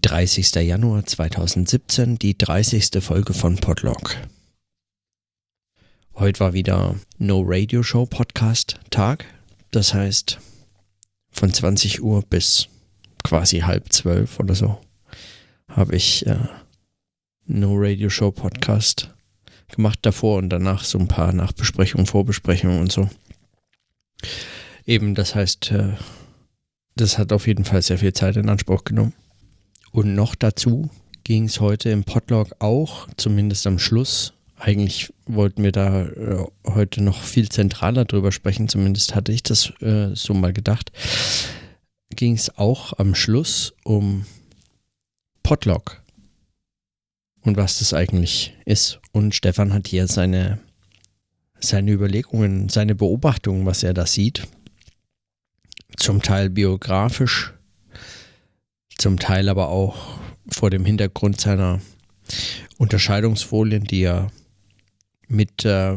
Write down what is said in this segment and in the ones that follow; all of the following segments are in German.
30. Januar 2017, die 30. Folge von Podlog. Heute war wieder No Radio Show Podcast Tag. Das heißt, von 20 Uhr bis quasi halb zwölf oder so habe ich äh, No Radio Show Podcast gemacht davor und danach so ein paar Nachbesprechungen, Vorbesprechungen und so. Eben, das heißt, äh, das hat auf jeden Fall sehr viel Zeit in Anspruch genommen. Und noch dazu ging es heute im Podlog auch, zumindest am Schluss. Eigentlich wollten wir da äh, heute noch viel zentraler drüber sprechen, zumindest hatte ich das äh, so mal gedacht. Ging es auch am Schluss um Podlog und was das eigentlich ist. Und Stefan hat hier seine, seine Überlegungen, seine Beobachtungen, was er da sieht. Zum Teil biografisch, zum Teil aber auch vor dem Hintergrund seiner Unterscheidungsfolien, die er mit, äh,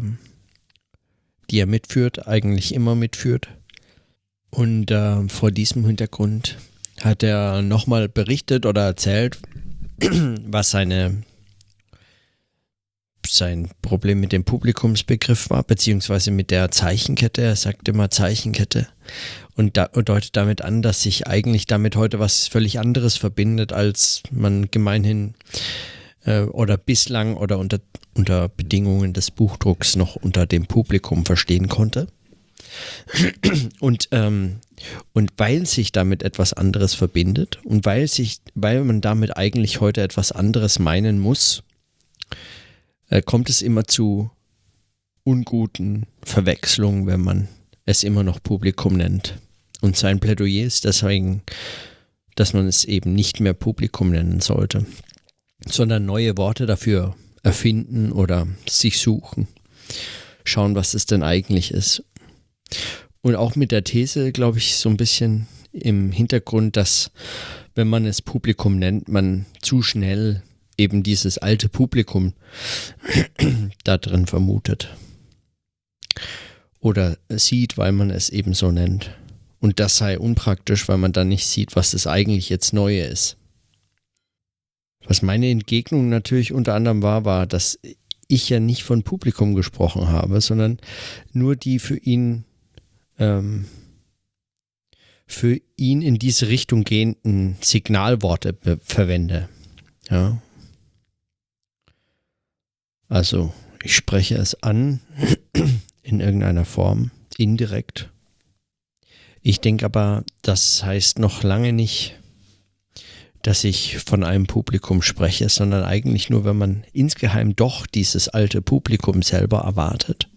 die er mitführt, eigentlich immer mitführt. Und äh, vor diesem Hintergrund hat er nochmal berichtet oder erzählt, was seine sein Problem mit dem Publikumsbegriff war, beziehungsweise mit der Zeichenkette. Er sagt immer Zeichenkette und, da, und deutet damit an, dass sich eigentlich damit heute was völlig anderes verbindet, als man gemeinhin äh, oder bislang oder unter, unter Bedingungen des Buchdrucks noch unter dem Publikum verstehen konnte. Und, ähm, und weil sich damit etwas anderes verbindet und weil sich, weil man damit eigentlich heute etwas anderes meinen muss, äh, kommt es immer zu unguten Verwechslungen, wenn man es immer noch Publikum nennt. Und sein Plädoyer ist deswegen, dass man es eben nicht mehr Publikum nennen sollte, sondern neue Worte dafür erfinden oder sich suchen. Schauen, was es denn eigentlich ist. Und auch mit der These, glaube ich, so ein bisschen im Hintergrund, dass wenn man es Publikum nennt, man zu schnell eben dieses alte Publikum da drin vermutet. Oder sieht, weil man es eben so nennt. Und das sei unpraktisch, weil man dann nicht sieht, was das eigentlich jetzt Neue ist. Was meine Entgegnung natürlich unter anderem war, war, dass ich ja nicht von Publikum gesprochen habe, sondern nur die für ihn ähm, für ihn in diese Richtung gehenden Signalworte verwende. Ja, also ich spreche es an in irgendeiner Form, indirekt. Ich denke aber, das heißt noch lange nicht, dass ich von einem Publikum spreche, sondern eigentlich nur, wenn man insgeheim doch dieses alte Publikum selber erwartet,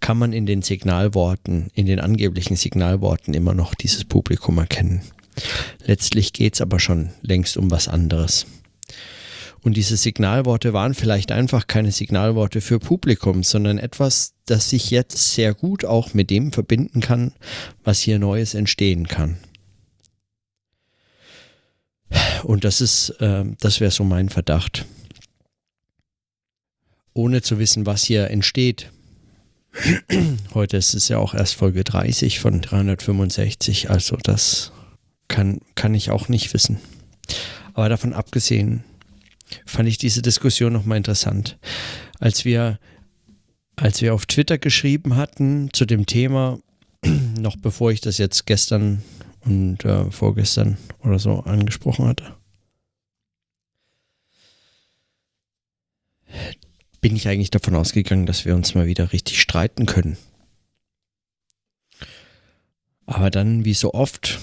kann man in den Signalworten, in den angeblichen Signalworten immer noch dieses Publikum erkennen. Letztlich geht es aber schon längst um was anderes. Und diese Signalworte waren vielleicht einfach keine Signalworte für Publikum, sondern etwas, das sich jetzt sehr gut auch mit dem verbinden kann, was hier Neues entstehen kann. Und das ist, äh, das wäre so mein Verdacht. Ohne zu wissen, was hier entsteht. Heute ist es ja auch erst Folge 30 von 365, also das kann, kann ich auch nicht wissen. Aber davon abgesehen, fand ich diese Diskussion nochmal interessant. Als wir, als wir auf Twitter geschrieben hatten zu dem Thema, noch bevor ich das jetzt gestern und äh, vorgestern oder so angesprochen hatte, bin ich eigentlich davon ausgegangen, dass wir uns mal wieder richtig streiten können. Aber dann, wie so oft,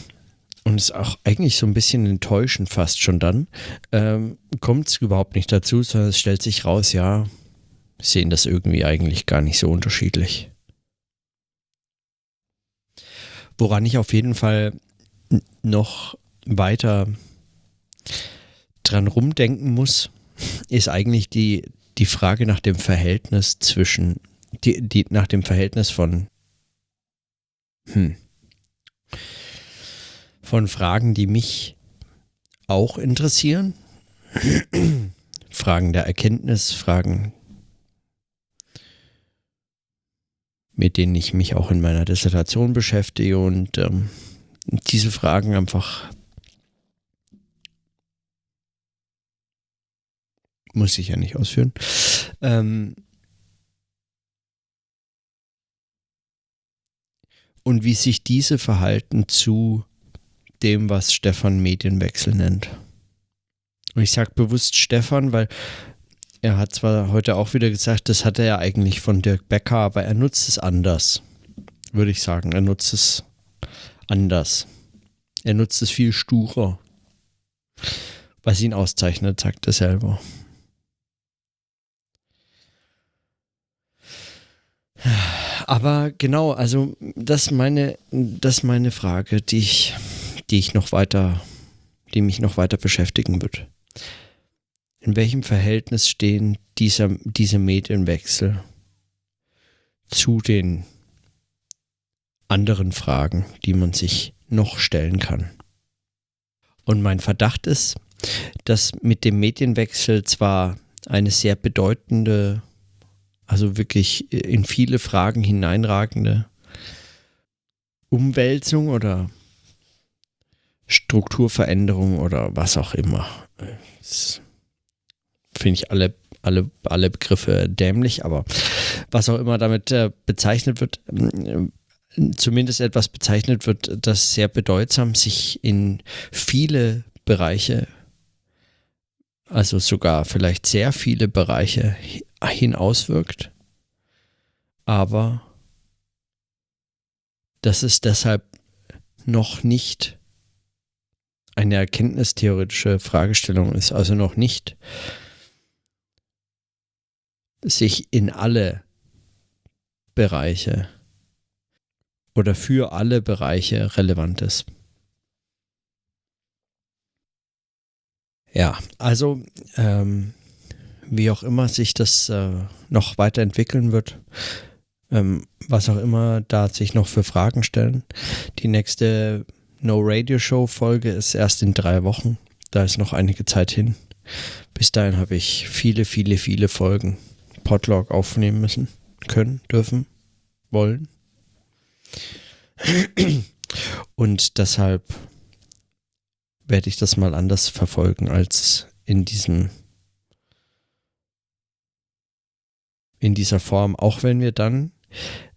und ist auch eigentlich so ein bisschen enttäuschend fast schon dann, ähm, kommt es überhaupt nicht dazu, sondern es stellt sich raus, ja, sehen das irgendwie eigentlich gar nicht so unterschiedlich. Woran ich auf jeden Fall noch weiter dran rumdenken muss, ist eigentlich die, die Frage nach dem Verhältnis zwischen, die, die, nach dem Verhältnis von, hm, von Fragen, die mich auch interessieren. Fragen der Erkenntnis, Fragen, mit denen ich mich auch in meiner Dissertation beschäftige und ähm, diese Fragen einfach muss ich ja nicht ausführen. Ähm, und wie sich diese verhalten zu dem, was Stefan Medienwechsel nennt. Und ich sage bewusst Stefan, weil er hat zwar heute auch wieder gesagt, das hat er ja eigentlich von Dirk Becker, aber er nutzt es anders, würde ich sagen. Er nutzt es anders. Er nutzt es viel sturer. Was ihn auszeichnet, sagt er selber. Aber genau, also das meine, das meine Frage, die ich, die ich noch weiter, die mich noch weiter beschäftigen wird. In welchem Verhältnis stehen dieser, diese Medienwechsel zu den anderen Fragen, die man sich noch stellen kann? Und mein Verdacht ist, dass mit dem Medienwechsel zwar eine sehr bedeutende, also wirklich in viele Fragen hineinragende Umwälzung oder Strukturveränderung oder was auch immer. Finde ich alle, alle, alle Begriffe dämlich, aber was auch immer damit äh, bezeichnet wird, äh, zumindest etwas bezeichnet wird, das sehr bedeutsam sich in viele Bereiche also sogar vielleicht sehr viele Bereiche hinauswirkt, aber dass es deshalb noch nicht eine erkenntnistheoretische Fragestellung ist, also noch nicht sich in alle Bereiche oder für alle Bereiche relevant ist. Ja, also ähm, wie auch immer sich das äh, noch weiterentwickeln wird, ähm, was auch immer da sich noch für Fragen stellen. Die nächste No Radio Show Folge ist erst in drei Wochen. Da ist noch einige Zeit hin. Bis dahin habe ich viele, viele, viele Folgen Podlog aufnehmen müssen, können, dürfen, wollen. Und deshalb werde ich das mal anders verfolgen als in diesem in dieser Form, auch wenn wir dann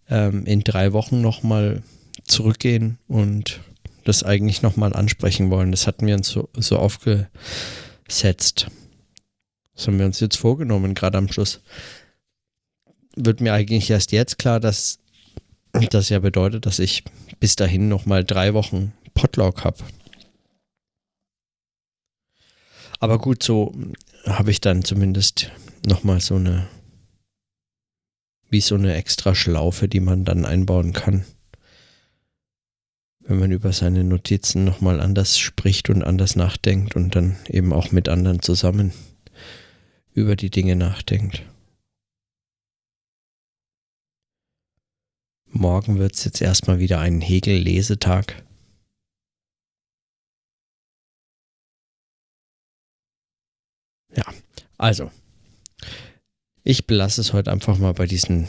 ähm, in drei Wochen nochmal zurückgehen und das eigentlich nochmal ansprechen wollen. Das hatten wir uns so, so aufgesetzt. Das haben wir uns jetzt vorgenommen, gerade am Schluss. Wird mir eigentlich erst jetzt klar, dass das ja bedeutet, dass ich bis dahin nochmal drei Wochen Podlog habe. Aber gut, so habe ich dann zumindest nochmal so eine, wie so eine extra Schlaufe, die man dann einbauen kann. Wenn man über seine Notizen nochmal anders spricht und anders nachdenkt und dann eben auch mit anderen zusammen über die Dinge nachdenkt. Morgen wird es jetzt erstmal wieder ein Hegel-Lesetag. Ja, also, ich belasse es heute einfach mal bei diesen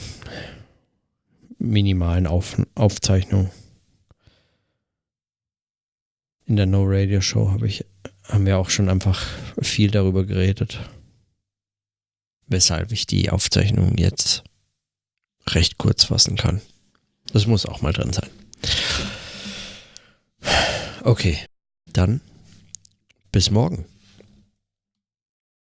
minimalen Auf Aufzeichnungen. In der No Radio Show habe haben wir auch schon einfach viel darüber geredet, weshalb ich die Aufzeichnung jetzt recht kurz fassen kann. Das muss auch mal drin sein. Okay, dann bis morgen.